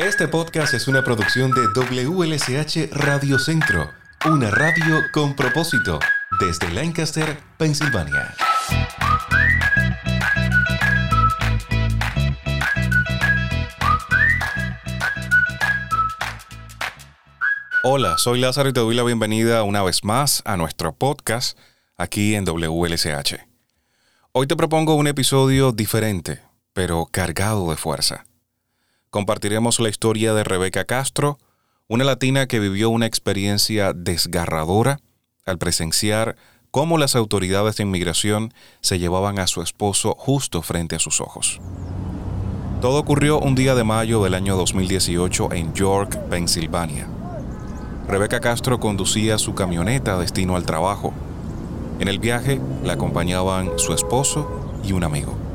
Este podcast es una producción de WLSH Radio Centro, una radio con propósito, desde Lancaster, Pensilvania. Hola, soy Lázaro y te doy la bienvenida una vez más a nuestro podcast aquí en WLSH. Hoy te propongo un episodio diferente, pero cargado de fuerza. Compartiremos la historia de Rebeca Castro, una latina que vivió una experiencia desgarradora al presenciar cómo las autoridades de inmigración se llevaban a su esposo justo frente a sus ojos. Todo ocurrió un día de mayo del año 2018 en York, Pensilvania. Rebeca Castro conducía su camioneta destino al trabajo. En el viaje la acompañaban su esposo y un amigo.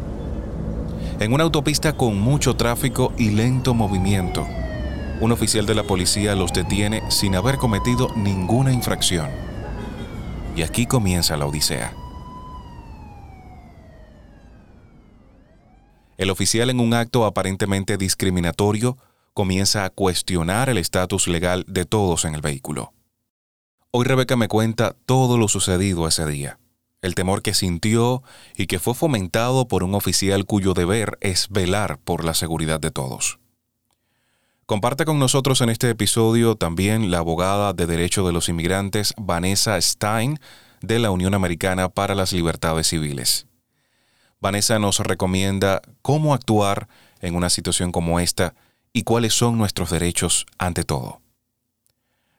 En una autopista con mucho tráfico y lento movimiento, un oficial de la policía los detiene sin haber cometido ninguna infracción. Y aquí comienza la odisea. El oficial en un acto aparentemente discriminatorio comienza a cuestionar el estatus legal de todos en el vehículo. Hoy Rebeca me cuenta todo lo sucedido ese día, el temor que sintió y que fue fomentado por un oficial cuyo deber es velar por la seguridad de todos. Comparte con nosotros en este episodio también la abogada de Derecho de los Inmigrantes Vanessa Stein de la Unión Americana para las Libertades Civiles. Vanessa nos recomienda cómo actuar en una situación como esta y cuáles son nuestros derechos ante todo.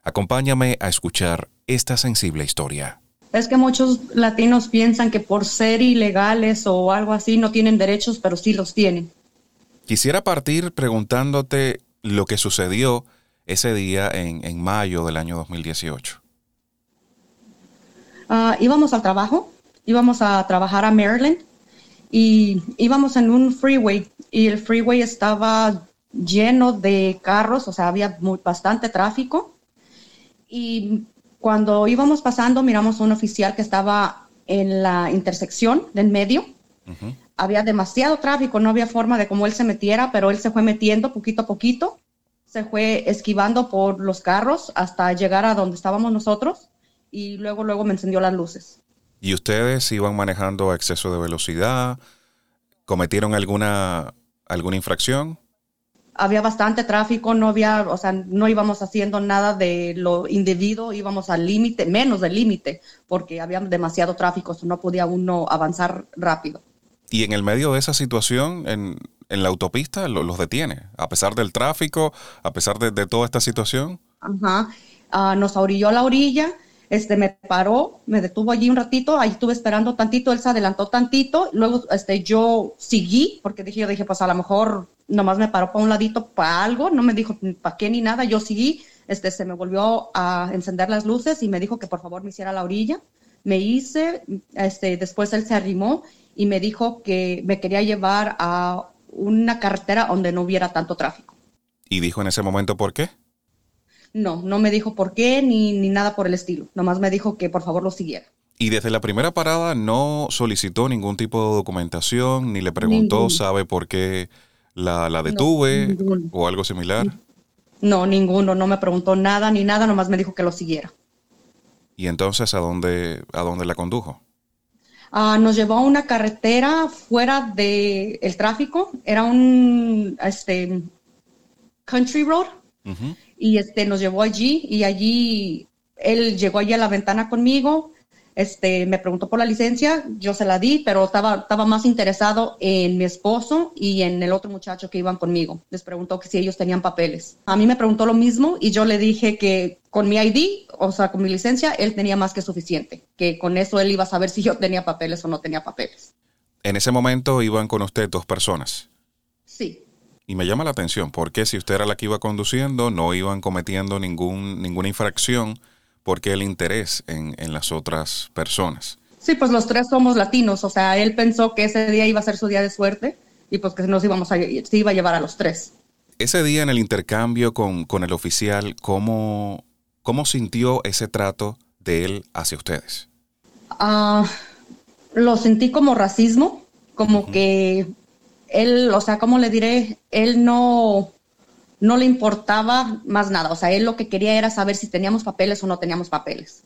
Acompáñame a escuchar esta sensible historia. Es que muchos latinos piensan que por ser ilegales o algo así no tienen derechos, pero sí los tienen. Quisiera partir preguntándote lo que sucedió ese día en, mayo del año 2018. Ah, íbamos al trabajo, íbamos a trabajar a Maryland y íbamos en un freeway y el freeway estaba lleno de carros, o sea, había bastante tráfico. Y cuando íbamos pasando, miramos a un oficial que estaba en la intersección del medio. Había demasiado tráfico, no había forma de cómo él se metiera, pero él se fue metiendo poquito a poquito, se fue esquivando por los carros hasta llegar a donde estábamos nosotros y luego, luego me encendió las luces. ¿Y ustedes iban manejando a exceso de velocidad? ¿Cometieron alguna, alguna infracción? Había bastante tráfico, no había, o sea, no íbamos haciendo nada de lo indebido, íbamos al límite, menos del límite, porque había demasiado tráfico, no podía uno avanzar rápido. Y en el medio de esa situación, en, la autopista, los detiene, a pesar del tráfico, a pesar de, toda esta situación. Ajá, ah, nos orilló a la orilla, este, me paró, me detuvo allí un ratito, ahí estuve esperando tantito, él se adelantó tantito, luego este, yo seguí, porque dije, yo dije, pues a lo mejor nomás me paró para un ladito para algo, no me dijo para qué ni nada, yo seguí, este, se me volvió a encender las luces y me dijo que por favor me hiciera la orilla, me hice, este, después él se arrimó y me dijo que me quería llevar a una carretera donde no hubiera tanto tráfico. ¿Y dijo en ese momento por qué? No, no me dijo por qué ni, ni nada por el estilo. Nomás me dijo que por favor lo siguiera. Y desde la primera parada no solicitó ningún tipo de documentación, ni le preguntó, ¿sabe por qué la, detuve o algo similar? No, ninguno, no me preguntó nada ni nada, nomás me dijo que lo siguiera. ¿Y entonces a dónde, a dónde la condujo? Ah, nos llevó a una carretera fuera del el tráfico, era un este, country road y este, nos llevó allí y allí él llegó allí a la ventana conmigo, este, me preguntó por la licencia, yo se la di, pero estaba, estaba más interesado en mi esposo y en el otro muchacho que iban conmigo. Les preguntó que si ellos tenían papeles. A mí me preguntó lo mismo y yo le dije que con mi ID, o sea, con mi licencia, él tenía más que suficiente, que con eso él iba a saber si yo tenía papeles o no tenía papeles. En ese momento iban con usted dos personas. Sí. Y me llama la atención, porque si usted era la que iba conduciendo, no iban cometiendo ningún, ninguna infracción, porque el interés en, en las otras personas. Sí, pues los tres somos latinos, o sea, él pensó que ese día iba a ser su día de suerte y pues que nos íbamos a, se iba a llevar a los tres. Ese día en el intercambio con, con el oficial, ¿cómo, ¿cómo sintió ese trato de él hacia ustedes? Ah, lo sentí como racismo, como que él, o sea, ¿cómo le diré? Él no, no le importaba más nada. O sea, él lo que quería era saber si teníamos papeles o no teníamos papeles.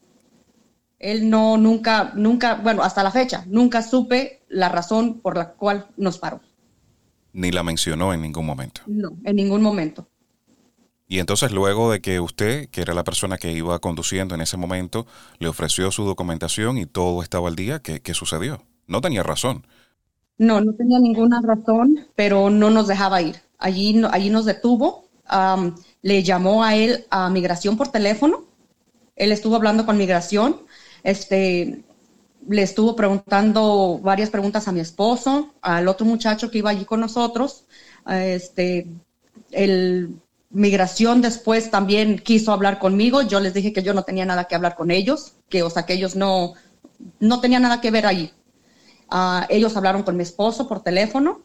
Él no, nunca, nunca, bueno, hasta la fecha, nunca supe la razón por la cual nos paró. Ni la mencionó en ningún momento. No, en ningún momento. Y entonces luego de que usted, que era la persona que iba conduciendo en ese momento, le ofreció su documentación y todo estaba al día, ¿qué, qué sucedió? No tenía razón. No, no tenía ninguna razón, pero no nos dejaba ir. Allí, allí nos detuvo, le llamó a él a migración por teléfono, él estuvo hablando con migración, este, le estuvo preguntando varias preguntas a mi esposo, al otro muchacho que iba allí con nosotros, este, el migración después también quiso hablar conmigo, yo les dije que yo no tenía nada que hablar con ellos, que o sea que ellos no, no tenían nada que ver allí. Ah, ellos hablaron con mi esposo por teléfono,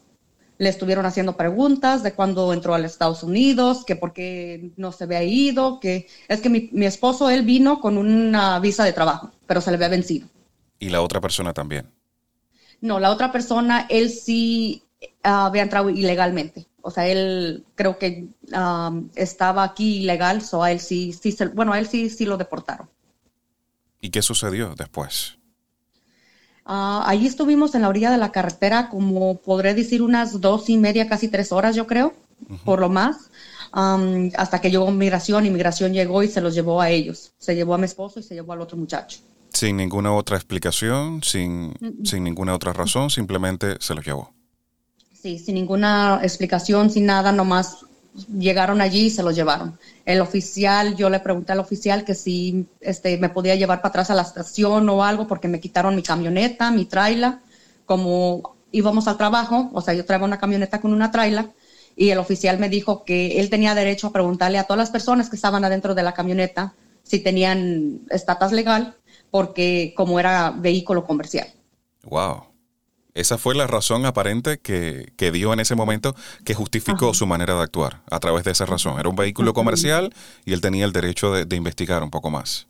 le estuvieron haciendo preguntas de cuándo entró a los Estados Unidos, que por qué no se había ido, que es que mi, mi, esposo, él vino con una visa de trabajo, pero se le había vencido. ¿Y la otra persona también? No, la otra persona, él sí uh, había entrado ilegalmente. O sea, él creo que um, estaba aquí ilegal, so a él sí, sí se, bueno, a él sí, sí lo deportaron. ¿Y qué sucedió después? Uh, allí estuvimos en la orilla de la carretera como podré decir unas dos y media, casi tres horas yo creo, uh -huh. por lo más, um, hasta que llegó migración y migración llegó y se los llevó a ellos. Se llevó a mi esposo y se llevó al otro muchacho. Sin ninguna otra explicación, sin, uh -huh. sin ninguna otra razón, simplemente se los llevó. Sí, sin ninguna explicación, sin nada, nomás llegaron allí y se los llevaron. El oficial, yo le pregunté al oficial que si este, me podía llevar para atrás a la estación o algo porque me quitaron mi camioneta, mi traila, como íbamos al trabajo, o sea, yo traía una camioneta con una traila y el oficial me dijo que él tenía derecho a preguntarle a todas las personas que estaban adentro de la camioneta si tenían estatus legal porque como era vehículo comercial. Wow. Esa fue la razón aparente que, que dio en ese momento que justificó Ajá. su manera de actuar a través de esa razón. Era un vehículo comercial y él tenía el derecho de, de, investigar un poco más.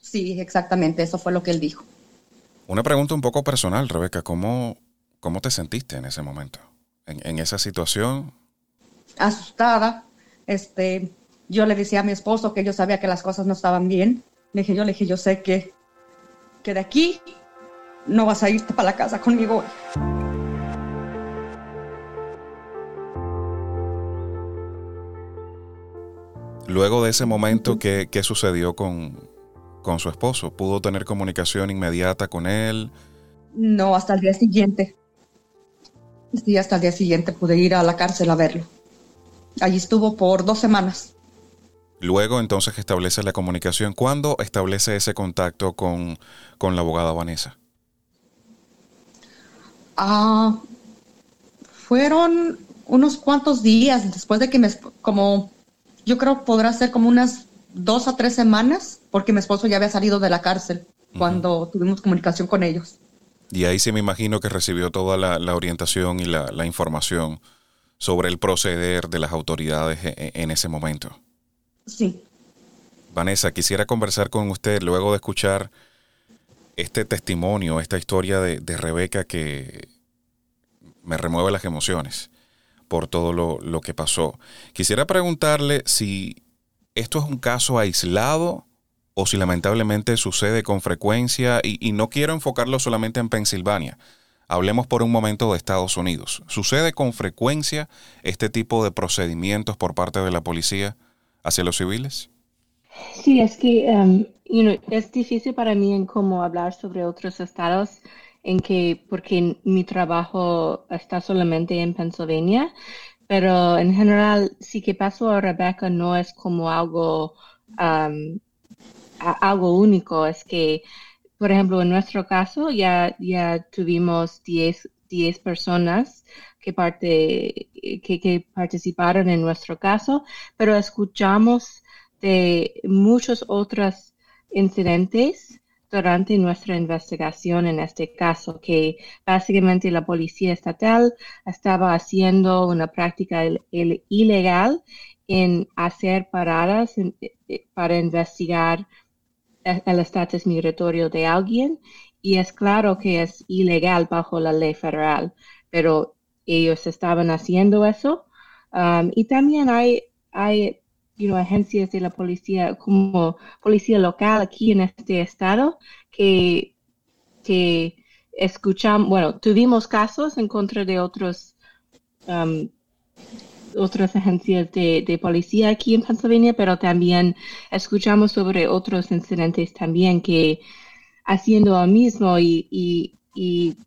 Sí, exactamente, eso fue lo que él dijo. Una pregunta un poco personal, Rebeca, ¿cómo, cómo te sentiste en ese momento? En, en esa situación. Asustada. Este, yo le decía a mi esposo que yo sabía que las cosas no estaban bien. Le dije, yo le dije, yo sé que, que de aquí no vas a irte para la casa conmigo. Luego de ese momento, ¿qué, qué sucedió con, con, su esposo? ¿Pudo tener comunicación inmediata con él? No, hasta el día siguiente. Sí, hasta el día siguiente pude ir a la cárcel a verlo. Allí estuvo por dos semanas. Luego entonces establece la comunicación. ¿Cuándo establece ese contacto con, con la abogada Vanessa? Ah, fueron unos cuantos días después de que me, como, yo creo podrá ser como unas dos a tres semanas, porque mi esposo ya había salido de la cárcel cuando uh -huh. tuvimos comunicación con ellos. Y ahí sí me imagino que recibió toda la, la orientación y la, la, información sobre el proceder de las autoridades en, en ese momento. Sí. Vanessa, quisiera conversar con usted luego de escuchar este testimonio, esta historia de, de, Rebeca que me remueve las emociones por todo lo, lo, que pasó. Quisiera preguntarle si esto es un caso aislado o si lamentablemente sucede con frecuencia y, y no quiero enfocarlo solamente en Pensilvania. Hablemos por un momento de Estados Unidos. ¿Sucede con frecuencia este tipo de procedimientos por parte de la policía hacia los civiles? Sí, es que um, es difícil para mí en cómo hablar sobre otros estados en que porque mi trabajo está solamente en Pennsylvania, pero en general sí que pasó a Rebecca no es como algo um, algo único, es que por ejemplo en nuestro caso ya ya tuvimos 10 10 personas que parte que, que participaron en nuestro caso, pero escuchamos de muchos otros incidentes durante nuestra investigación en este caso, que básicamente la policía estatal estaba haciendo una práctica il il ilegal en hacer paradas en, eh, para investigar el estatus migratorio de alguien y es claro que es ilegal bajo la ley federal, pero ellos estaban haciendo eso. Um, y también hay hay agencias de la policía como policía local aquí en este estado que, que escuchamos, bueno, tuvimos casos en contra de otros um, otras agencias de, policía aquí en Pennsylvania, pero también escuchamos sobre otros incidentes también que haciendo lo mismo y,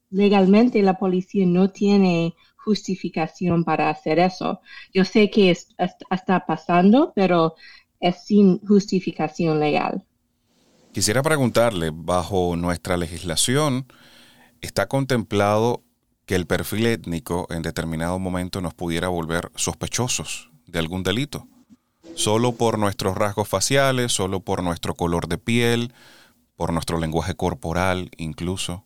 legalmente la policía no tiene justificación para hacer eso. Yo sé que está pasando, pero es sin justificación legal. Quisiera preguntarle, bajo nuestra legislación, ¿está contemplado que el perfil étnico en determinado momento nos pudiera volver sospechosos de algún delito. Solo por nuestros rasgos faciales, solo por nuestro color de piel, por nuestro lenguaje corporal incluso.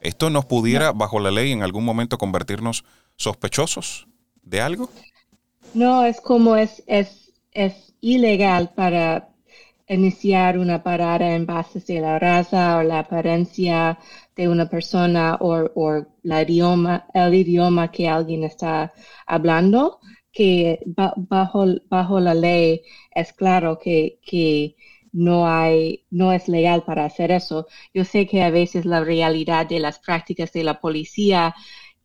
¿Esto nos pudiera, bajo la ley, en algún momento convertirnos sospechosos de algo? No, es como es, es, es ilegal para iniciar una parada en base de la raza o la apariencia de una persona o, la idioma, el idioma que alguien está hablando, que bajo, bajo la ley es claro que, que no hay, no es legal para hacer eso. Yo sé que a veces la realidad de las prácticas de la policía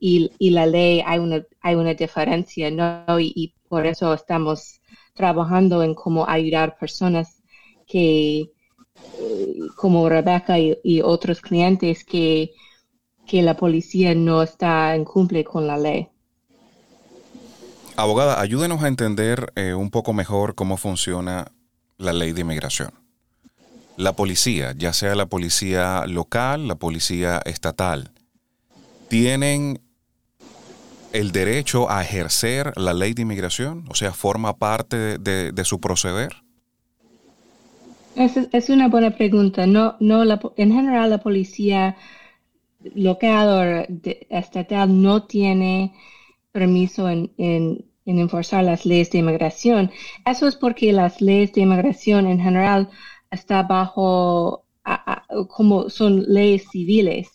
y, la ley hay una, hay una diferencia, ¿no? Y, por eso estamos trabajando en cómo ayudar personas que, como Rebecca y, otros clientes que, que la policía no está en cumple con la ley. Abogada, ayúdenos a entender eh, un poco mejor cómo funciona la ley de inmigración. La policía, ya sea la policía local, la policía estatal, tienen el derecho a ejercer la ley de inmigración, o sea, forma parte de su proceder. Es, es una buena pregunta. No, no la, en general la policía local o estatal no tiene permiso en, en, enforzar las leyes de inmigración. Eso es porque las leyes de inmigración en general está bajo como son leyes civiles,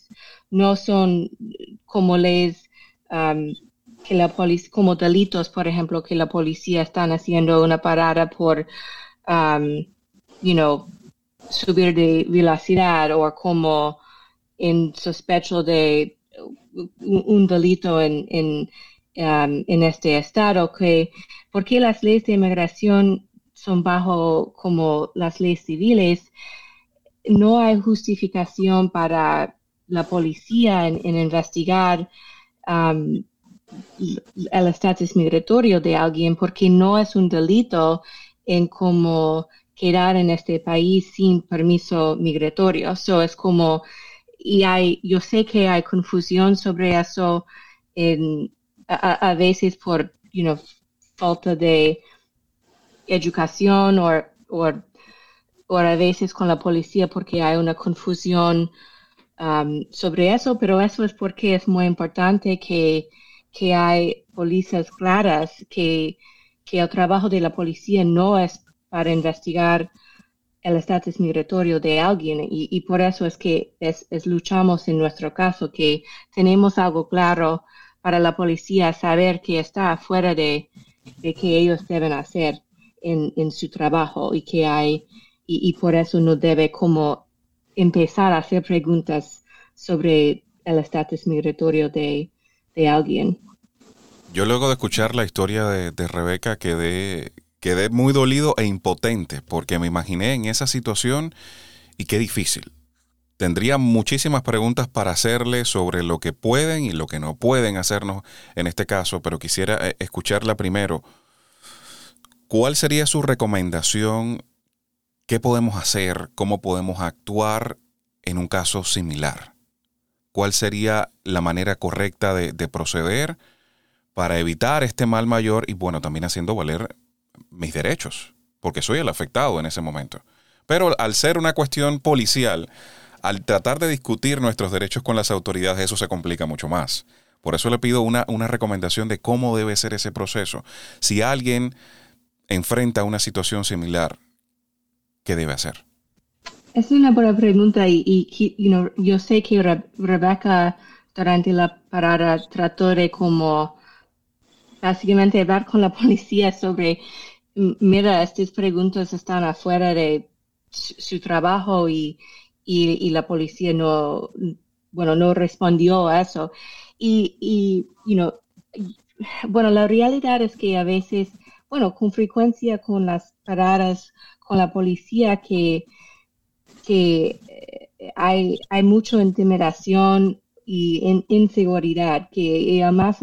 no son como leyes um, que la policía, como delitos, por ejemplo, que la policía están haciendo una parada por um, you know, subir de velocidad o como en sospecho de un, delito en, um, en este estado, que porque las leyes de inmigración son bajo como las leyes civiles, no hay justificación para la policía en, investigar um, el estatus migratorio de alguien porque no es un delito en como quedar en este país sin permiso migratorio. So es como, y hay, yo sé que hay confusión sobre eso a, veces por, you know, falta de educación o, o, a veces con la policía porque hay una confusión um, sobre eso, pero eso es porque es muy importante que, que hay policías claras, que, que el trabajo de la policía no es para investigar el estatus migratorio de alguien. Y, por eso es que es, luchamos en nuestro caso que tenemos algo claro para la policía saber que está fuera de, que ellos deben hacer en, su trabajo y que hay y, por eso no debe como empezar a hacer preguntas sobre el estatus migratorio de, alguien. Yo luego de escuchar la historia de, de Rebeca quedé quedé muy dolido e impotente porque me imaginé en esa situación y qué difícil. Tendría muchísimas preguntas para hacerle sobre lo que pueden y lo que no pueden hacernos en este caso, pero quisiera eh, escucharla primero. ¿Cuál sería su recomendación? ¿Qué podemos hacer? ¿Cómo podemos actuar en un caso similar? ¿Cuál sería la manera correcta de, de proceder para evitar este mal mayor y bueno, también haciendo valer mis derechos, porque soy el afectado en ese momento. Pero al ser una cuestión policial, al tratar de discutir nuestros derechos con las autoridades, eso se complica mucho más. Por eso le pido una, una recomendación de cómo debe ser ese proceso. Si alguien enfrenta una situación similar, ¿qué debe hacer? Es una buena pregunta y, yo sé que Rebecca durante la parada trató de como básicamente hablar con la policía sobre mira, estas preguntas están afuera de su, trabajo y, y, la policía no, bueno, no respondió a eso. Y, y you know, bueno, la realidad es que a veces, bueno, con frecuencia con las paradas con la policía que, que eh, hay, hay mucha intimidación y inseguridad, que más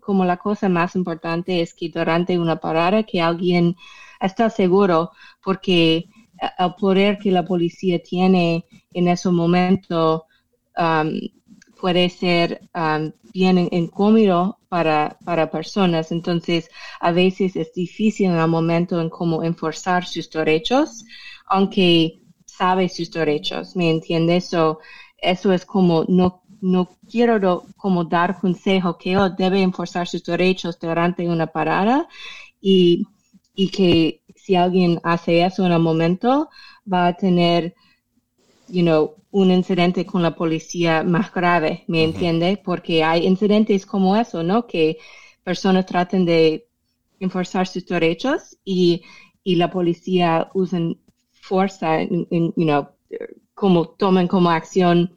como la cosa más importante es que durante una parada que alguien está seguro porque el poder que la policía tiene en ese momento um, puede ser um, bien incómodo para, para personas. Entonces, a veces es difícil en el momento en cómo enforzar sus derechos, aunque sabe sus derechos, ¿me entiendes? So, eso es como no no quiero como dar consejo que oh, debe enforzar sus derechos durante una parada y, y que si alguien hace eso en el momento va a tener, you know, un incidente con la policía más grave, ¿me entiende? Porque hay incidentes como eso, ¿no? Que personas traten de enforzar sus derechos y, y la policía usen fuerza, you know, como tomen como acción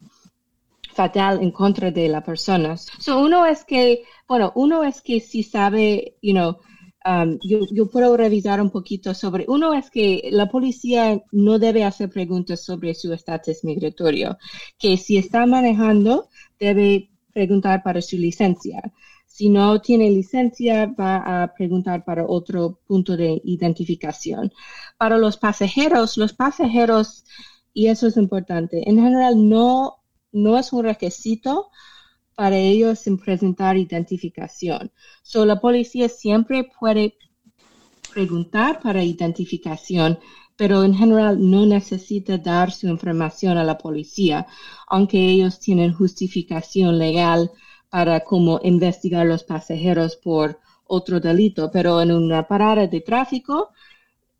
fatal en contra de las personas. So uno es que, bueno, uno es que si sabe, you know, um, yo, yo, puedo revisar un poquito sobre, uno es que la policía no debe hacer preguntas sobre su estatus migratorio, que si está manejando, debe preguntar para su licencia. Si no tiene licencia, va a preguntar para otro punto de identificación. Para los pasajeros, los pasajeros, y eso es importante, en general no no es un requisito para ellos presentar identificación. So, la policía siempre puede preguntar para identificación, pero en general no necesita dar su información a la policía, aunque ellos tienen justificación legal para como investigar los pasajeros por otro delito, pero en una parada de tráfico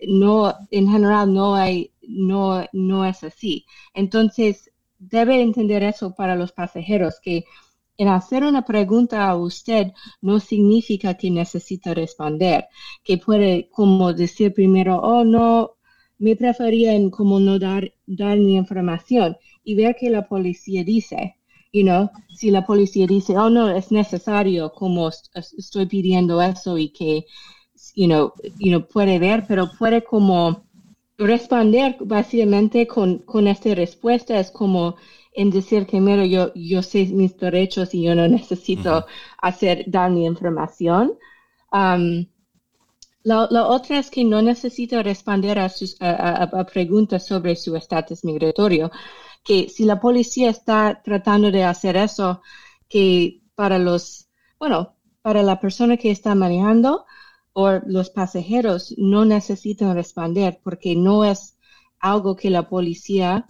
no en general no hay no no es así. Entonces, debe entender eso para los pasajeros, que en hacer una pregunta a usted no significa que necesita responder, que puede como decir primero, oh no, me prefería como no dar, dar mi información y ver que la policía dice, you know, si la policía dice, oh no, es necesario como estoy pidiendo eso y que, you know, you know, puede ver, pero puede como responder básicamente con, con esta respuesta es como en decir que, mira, yo, yo sé mis derechos y yo no necesito hacer, dar mi información. Um, la, otra es que no necesito responder a, sus, a, preguntas sobre su estatus migratorio. Que si la policía está tratando de hacer eso, que para los, bueno, para la persona que está manejando, o los pasajeros no necesitan responder porque no es algo que la policía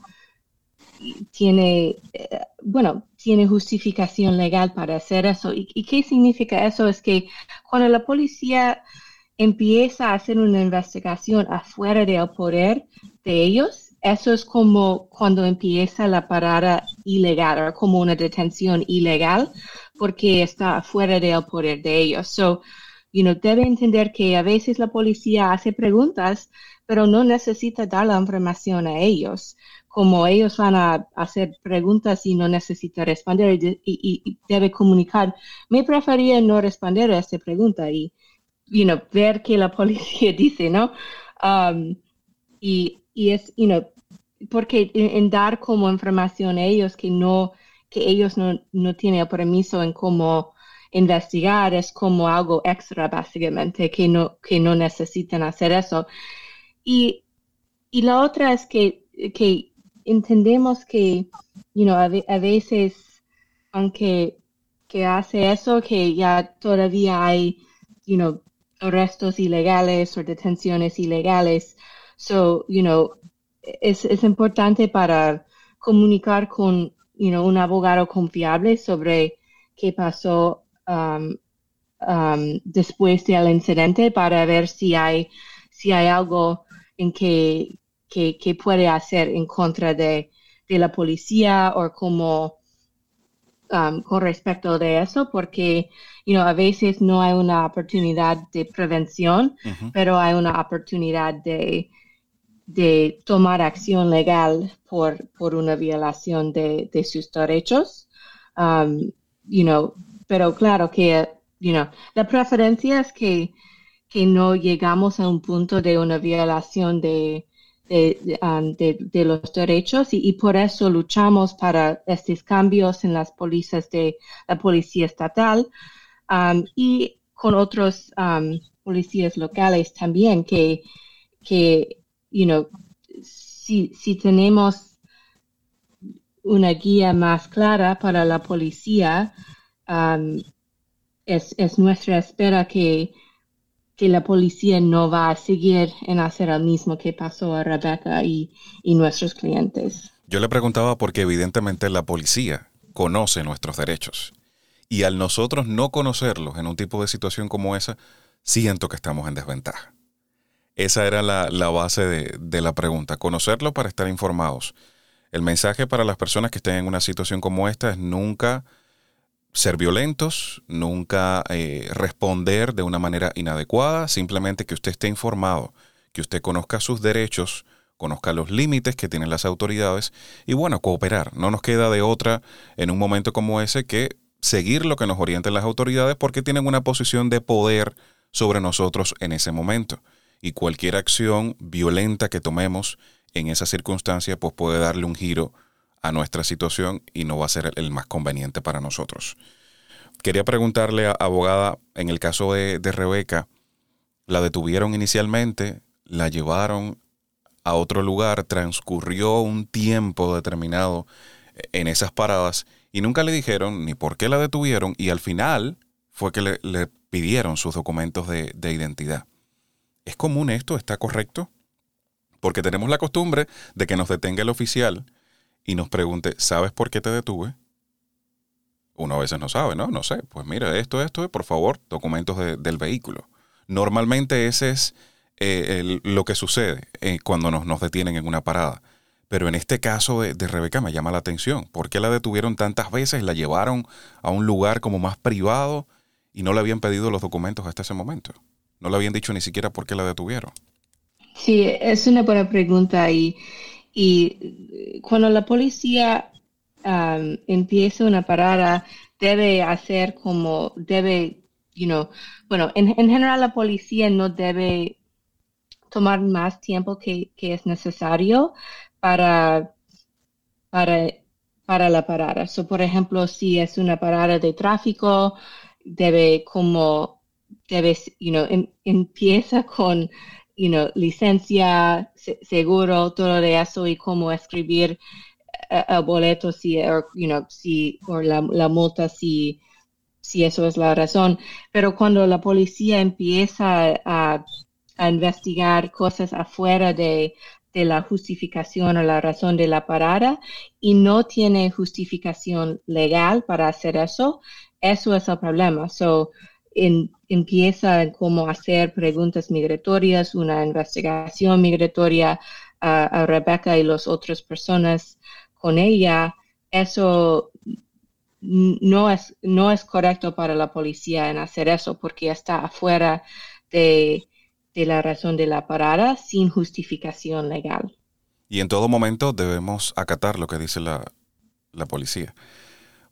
tiene, eh, bueno, tiene justificación legal para hacer eso. ¿Y, qué significa eso? Es que cuando la policía empieza a hacer una investigación afuera del poder de ellos, eso es como cuando empieza la parada ilegal como una detención ilegal porque está fuera del poder de ellos. So, you know, debe entender que a veces la policía hace preguntas, pero no necesita dar la información a ellos. Como ellos van a hacer preguntas y no necesita responder y, debe comunicar, me prefería no responder a esta pregunta y, you know, ver qué la policía dice, ¿no? Um, y, y es, you know, porque en, dar como información a ellos que no, que ellos no, no tienen permiso en cómo investigar es como algo extra, básicamente, que no, que no necesitan hacer eso. Y, y la otra es que, que entendemos que, you know, a, veces, aunque que hace eso, que ya todavía hay, you know, arrestos ilegales o detenciones ilegales. So, you know, es, es importante para comunicar con, you know, un abogado confiable sobre qué pasó Um, um, después del incidente para ver si hay, si hay algo en que, que, puede hacer en contra de, de la policía o como um, con respecto de eso, porque you know, a veces no hay una oportunidad de prevención, pero hay una oportunidad de, de tomar acción legal por, por una violación de, de sus derechos. Um, you know, pero claro que, you know, la preferencia es que, que no llegamos a un punto de una violación de, de, um, los derechos y, por eso luchamos para estos cambios en las policías de la policía estatal um, y con otros policías locales también que, que you know, si, si tenemos una guía más clara para la policía, es, es nuestra espera que que la policía no va a seguir en hacer lo mismo que pasó a Rebecca y, nuestros clientes. Yo le preguntaba porque evidentemente la policía conoce nuestros derechos. Y al nosotros no conocerlos en un tipo de situación como esa, siento que estamos en desventaja. Esa era la, base de, de, la pregunta, conocerlo para estar informados. El mensaje para las personas que estén en una situación como esta es nunca ser violentos, nunca eh, responder de una manera inadecuada, simplemente que usted esté informado, que usted conozca sus derechos, conozca los límites que tienen las autoridades y bueno, cooperar. No nos queda de otra en un momento como ese que seguir lo que nos orienten las autoridades porque tienen una posición de poder sobre nosotros en ese momento. Y cualquier acción violenta que tomemos en esa circunstancia pues puede darle un giro a nuestra situación y no va a ser el más conveniente para nosotros. Quería preguntarle, a, abogada, en el caso de, Rebeca, la detuvieron inicialmente, la llevaron a otro lugar, transcurrió un tiempo determinado en esas paradas y nunca le dijeron ni por qué la detuvieron y al final fue que le, pidieron sus documentos de, identidad. ¿Es común esto? ¿Está correcto? Porque tenemos la costumbre de que nos detenga el oficial y nos pregunte, ¿sabes por qué te detuve? Uno a veces no sabe, ¿no? No sé, pues mira, esto, esto, por favor, documentos del vehículo. Normalmente ese es eh, lo que sucede eh, cuando nos, nos, detienen en una parada. Pero en este caso de, de, Rebeca me llama la atención. ¿Por qué la detuvieron tantas veces? La llevaron a un lugar como más privado y no le habían pedido los documentos hasta ese momento. No le habían dicho ni siquiera por qué la detuvieron. Sí, es una buena pregunta y y cuando la policía empieza una parada, debe hacer como, debe, you know, bueno, en, general la policía no debe tomar más tiempo que, es necesario para, para, para la parada. So, por ejemplo, si es una parada de tráfico, debe como, debe, you know, em, empieza con you know, licencia, seguro, todo de eso y cómo escribir eh, el boleto si, you know, si, o la, multa si, si eso es la razón. Pero cuando la policía empieza a, investigar cosas afuera de, de la justificación o la razón de la parada y no tiene justificación legal para hacer eso, eso es el problema. So, empieza como hacer preguntas migratorias, una investigación migratoria a, Rebecca y las otras personas con ella, eso no es, no es correcto para la policía en hacer eso porque está afuera de, de la razón de la parada sin justificación legal. Y en todo momento debemos acatar lo que dice la, la policía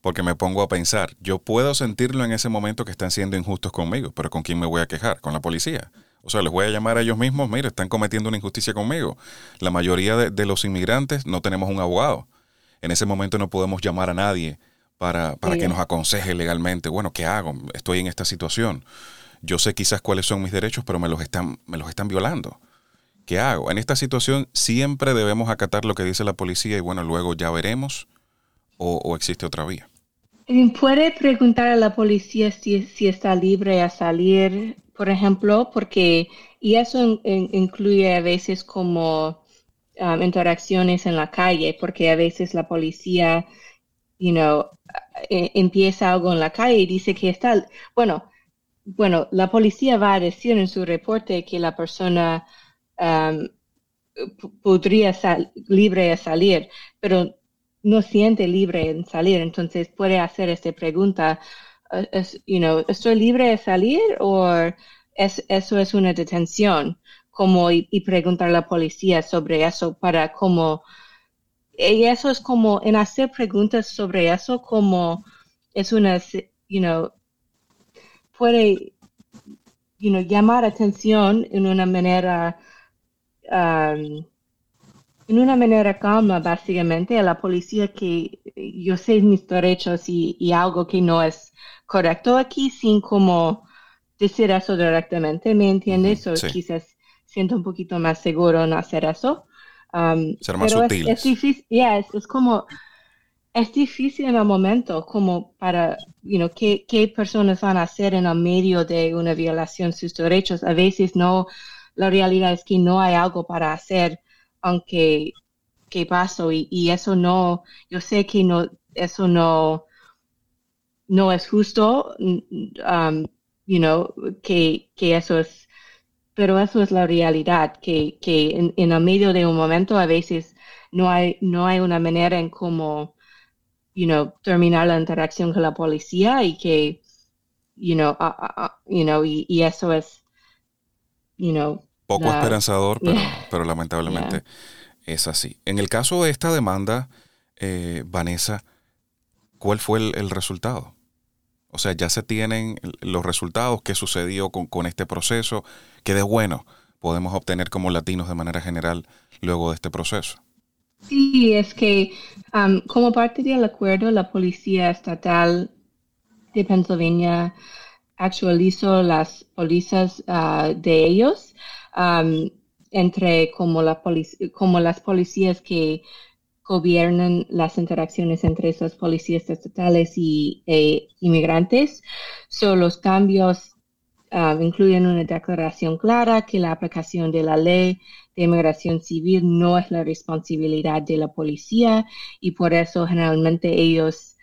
porque me pongo a pensar, yo puedo sentirlo en ese momento que están siendo injustos conmigo, pero ¿con quién me voy a quejar? ¿Con la policía? O sea, les voy a llamar a ellos mismos, mire, están cometiendo una injusticia conmigo. La mayoría de, los inmigrantes no tenemos un abogado. En ese momento no podemos llamar a nadie para, para que nos aconseje legalmente, bueno, ¿qué hago? Estoy en esta situación. Yo sé quizás cuáles son mis derechos, pero me los están, me los están violando. ¿Qué hago? En esta situación siempre debemos acatar lo que dice la policía y bueno, luego ya veremos o existe otra vía. Puede preguntar a la policía si, si está libre a salir, por ejemplo, porque, y eso incluye a veces como um, interacciones en la calle, porque a veces la policía, you know, e, empieza algo en la calle y dice que está, bueno, bueno, la policía va a decir en su reporte que la persona um, podría ser libre a salir, pero no siente libre en salir, entonces puede hacer esta pregunta, eh, you know, ¿estoy libre de salir o es, eso es una detención? Como y, preguntar a la policía sobre eso para como, y eso es como, en hacer preguntas sobre eso como es una, you know, puede, you know, llamar atención en una manera, um, en una manera calma, básicamente, a la policía que yo sé mis derechos y, algo que no es correcto aquí, sin como decir eso directamente, ¿me entiendes? O quizás siento un poquito más seguro en hacer eso. Um, Ser más sutil. Es, difícil, es, como, es difícil en el momento, como para, you know, ¿qué, qué personas van a hacer en el medio de una violación de sus derechos. A veces no, la realidad es que no hay algo para hacer aunque que pasó y, eso no, yo sé que no, eso no, no es justo, um, you know, que, que eso es, pero eso es la realidad, que, que en, en, el medio de un momento a veces no hay, no hay una manera en cómo, you know, terminar la interacción con la policía y que, you know, you know, y, y, eso es, you know, poco esperanzador, pero, pero lamentablemente es así. En el caso de esta demanda, eh, Vanessa, ¿cuál fue el, resultado? O sea, ya se tienen los resultados, qué sucedió con, este proceso, qué de bueno podemos obtener como latinos de manera general luego de este proceso. Sí, es que um, como parte del acuerdo, la Policía Estatal de Pennsylvania actualizó las pólizas uh, de ellos Um, entre como, la como las policías que gobiernan las interacciones entre esas policías estatales y e inmigrantes. So, los cambios um, incluyen una declaración clara que la aplicación de la ley de inmigración civil no es la responsabilidad de la policía y por eso generalmente ellos,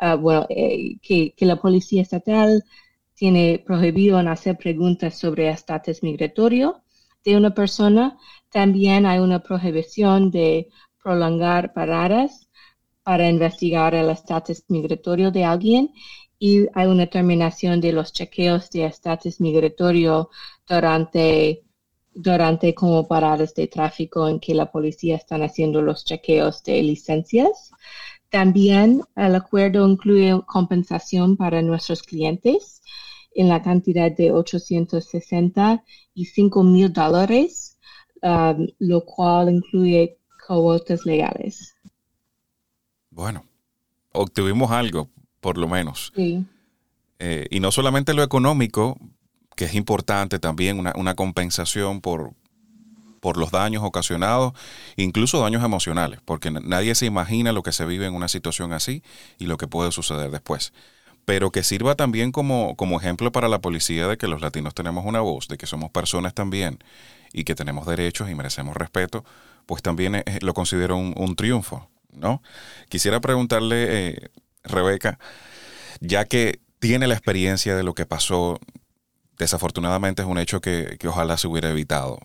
uh, bueno, eh, que, que la policía estatal tiene prohibido hacer preguntas sobre estatus migratorio de una persona, también hay una prohibición de prolongar paradas para investigar el estatus migratorio de alguien y hay una terminación de los chequeos de estatus migratorio durante, durante como paradas de tráfico en que la policía están haciendo los chequeos de licencias. También el acuerdo incluye compensación para nuestros clientes en la cantidad de 865 mil dólares, um, lo cual incluye cuotas legales. Bueno, obtuvimos algo, por lo menos. Sí. Eh, y no solamente lo económico, que es importante también, una, una compensación por, por los daños ocasionados, incluso daños emocionales, porque nadie se imagina lo que se vive en una situación así y lo que puede suceder después pero que sirva también como, como ejemplo para la policía de que los latinos tenemos una voz, de que somos personas también y que tenemos derechos y merecemos respeto, pues también eh, lo considero un, triunfo, ¿no? Quisiera preguntarle, eh, Rebeca, ya que tiene la experiencia de lo que pasó, desafortunadamente es un hecho que, ojalá se hubiera evitado.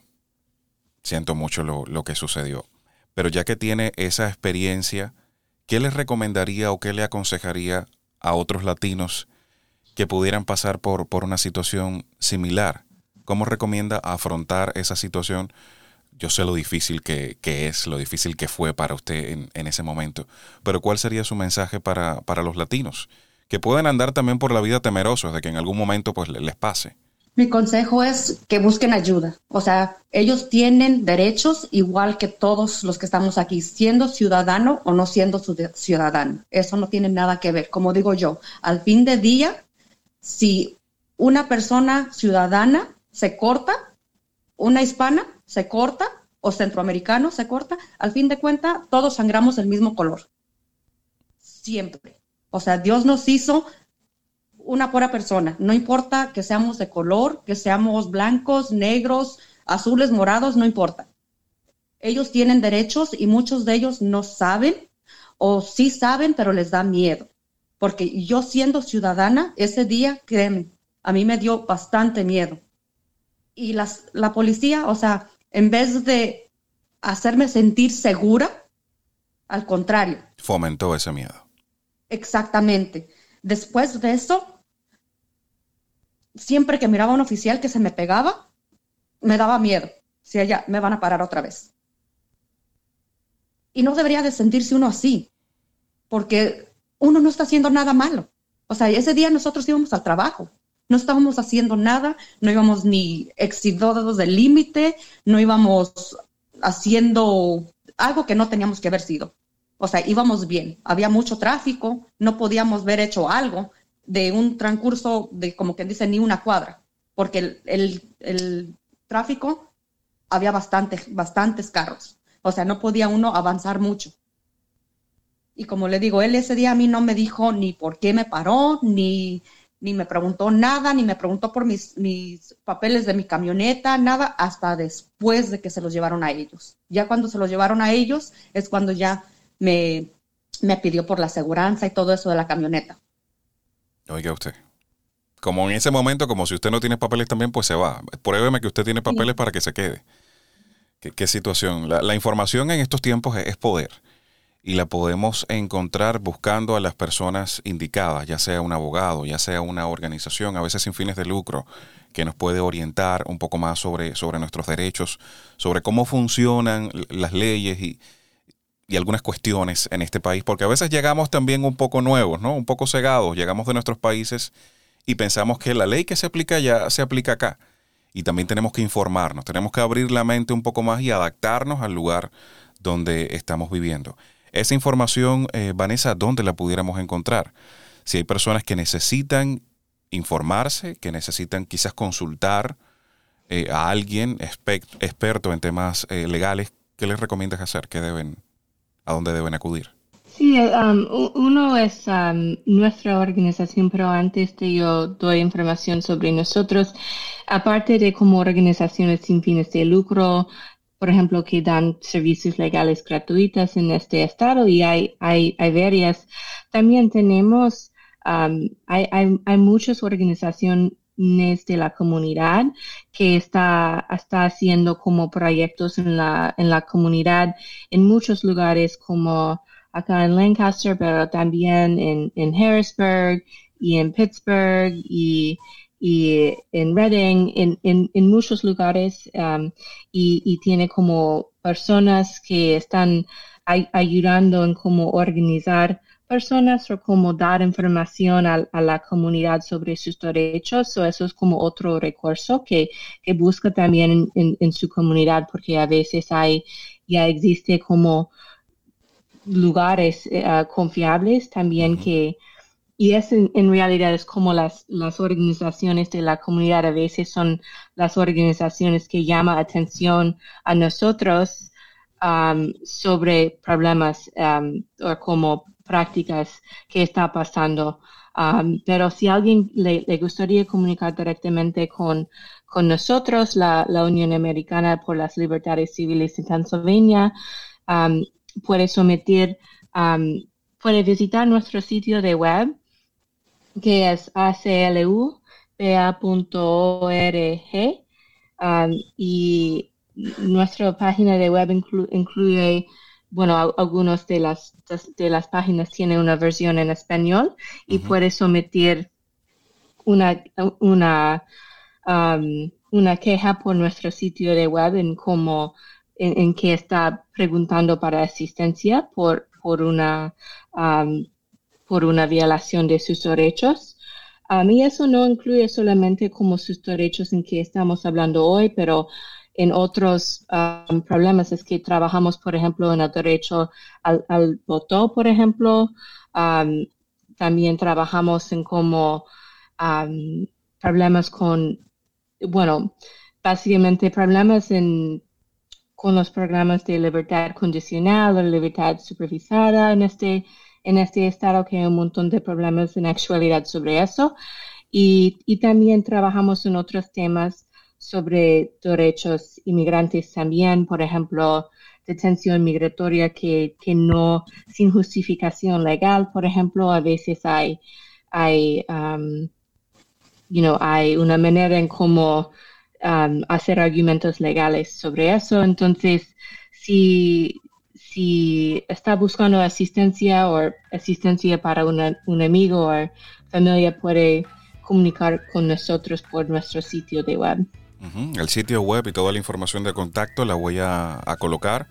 Siento mucho lo, lo que sucedió. Pero ya que tiene esa experiencia, ¿qué le recomendaría o qué le aconsejaría a otros latinos que pudieran pasar por, por una situación similar? ¿Cómo recomienda afrontar esa situación? Yo sé lo difícil que, es, lo difícil que fue para usted en, ese momento, pero ¿cuál sería su mensaje para, para, los latinos? Que pueden andar también por la vida temerosos de que en algún momento pues les pase. Mi consejo es que busquen ayuda. O sea, ellos tienen derechos igual que todos los que estamos aquí, siendo ciudadano o no siendo ciudadano. Eso no tiene nada que ver. Como digo yo, al fin de día, si una persona ciudadana se corta, una hispana se corta o centroamericano se corta, al fin de cuentas todos sangramos el mismo color. Siempre. O sea, Dios nos hizo una pura persona. No importa que seamos de color, que seamos blancos, negros, azules, morados, no importa. Ellos tienen derechos y muchos de ellos no saben o sí saben, pero les da miedo. Porque yo siendo ciudadana, ese día, créeme, a mí me dio bastante miedo. Y las, la policía, o sea, en vez de hacerme sentir segura, Al contrario. Fomentó ese miedo. Exactamente. Después de eso, siempre que miraba a un oficial que se me pegaba, me daba miedo. Si ella me van a parar otra vez. Y no debería de sentirse uno así, porque uno no está haciendo nada malo. O sea, ese día nosotros íbamos al trabajo, no estábamos haciendo nada, no íbamos ni excedidos del límite, no íbamos haciendo algo que no teníamos que haber sido. O sea, íbamos bien, había mucho tráfico, no podíamos haber hecho algo de un transcurso de, como que dice, ni una cuadra, porque el, tráfico había bastante, bastantes carros. O sea, no podía uno avanzar mucho. Y como le digo, él ese día a mí no me dijo ni por qué me paró, ni, ni me preguntó nada, ni me preguntó por mis, mis papeles de mi camioneta, nada, hasta después de que se los llevaron a ellos. Ya cuando se los llevaron a ellos es cuando ya me, me pidió por la aseguranza y todo eso de la camioneta. Oiga usted. Como en ese momento, como si usted no tiene papeles también, pues se va. Pruébeme que usted tiene papeles para que se quede. ¿Qué, situación? La, información en estos tiempos es, poder y la podemos encontrar buscando a las personas indicadas, ya sea un abogado, ya sea una organización, a veces sin fines de lucro, que nos puede orientar un poco más sobre, sobre nuestros derechos, sobre cómo funcionan las leyes y, y algunas cuestiones en este país, porque a veces llegamos también un poco nuevos, ¿no? Un poco cegados, llegamos de nuestros países y pensamos que la ley que se aplica allá se aplica acá. Y también tenemos que informarnos, tenemos que abrir la mente un poco más y adaptarnos al lugar donde estamos viviendo. Esa información, eh, Vanessa, ¿dónde la pudiéramos encontrar? Si hay personas que necesitan informarse, que necesitan quizás consultar eh, a alguien experto en temas eh, legales, ¿qué les recomiendas hacer? ¿Qué deben a dónde deben acudir? Sí, um, uno es um, nuestra organización, pero antes de yo doy información sobre nosotros, aparte de como organizaciones sin fines de lucro, por ejemplo, que dan servicios legales gratuitos en este estado y hay, hay, varias, también tenemos, um, hay, hay, hay muchas organizaciones de la comunidad que está, está haciendo como proyectos en la, en la comunidad en muchos lugares como acá en Lancaster, pero también en, en Harrisburg y en Pittsburgh y, y en Reading, en, en, en muchos lugares um, y, y, tiene como personas que están ayudando en cómo organizar personas o como dar información a, la comunidad sobre sus derechos. o eso es como otro recurso que, que busca también en, su comunidad porque a veces hay, ya existe como lugares ah, confiables también que, y es en, realidad es como las, las organizaciones de la comunidad a veces son las organizaciones que llaman atención a nosotros um, sobre problemas um, o como prácticas que está pasando. Pero si alguien le, gustaría comunicar directamente con, con nosotros, la, Unión Americana por las Libertades Civiles en Pennsylvania, puede someter, um, puede visitar nuestro sitio de web, que es aclupa.org, y nuestra página de web incluye bueno, algunas de las, de las páginas tienen una versión en español y puedes someter una, una, um, una queja por nuestro sitio de web en cómo, en, que está preguntando para asistencia por, por una, um, por una violación de sus derechos. A mí eso no incluye solamente como sus derechos en que estamos hablando hoy, pero en otros um, problemas es que trabajamos, por ejemplo, en el derecho al, voto, por ejemplo. Um, también trabajamos en como um, problemas con, bueno, básicamente problemas en, con los programas de libertad condicional o libertad supervisada en este, en este estado, que hay un montón de problemas en actualidad sobre eso. Y, y también trabajamos en otros temas sobre derechos inmigrantes también, por ejemplo, detención migratoria que, que no, sin justificación legal, por ejemplo, a veces hay, hay, um, you know, hay una manera en cómo um, hacer argumentos legales sobre eso. Entonces, si, si está buscando asistencia o asistencia para un amigo o familia, puede comunicar con nosotros por nuestro sitio de web. El sitio web y toda la información de contacto la voy a, colocar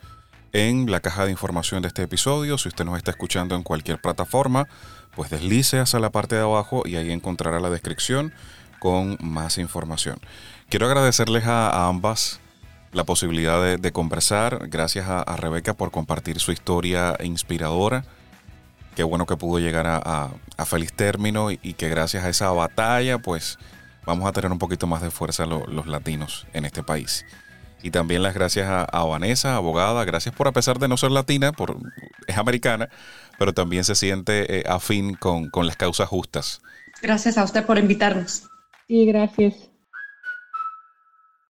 en la caja de información de este episodio. Si usted nos está escuchando en cualquier plataforma, pues deslice hacia la parte de abajo y ahí encontrará la descripción con más información. Quiero agradecerles a, ambas la posibilidad de, conversar. Gracias a, Rebeca por compartir su historia inspiradora. Qué bueno que pudo llegar a, feliz término y, que gracias a esa batalla, pues vamos a tener un poquito más de fuerza los latinos en este país. Y también las gracias a, Vanessa, abogada, gracias por, a pesar de no ser latina, por, es americana, pero también se siente eh, afín con, con las causas justas. Gracias a usted por invitarnos. Sí, gracias.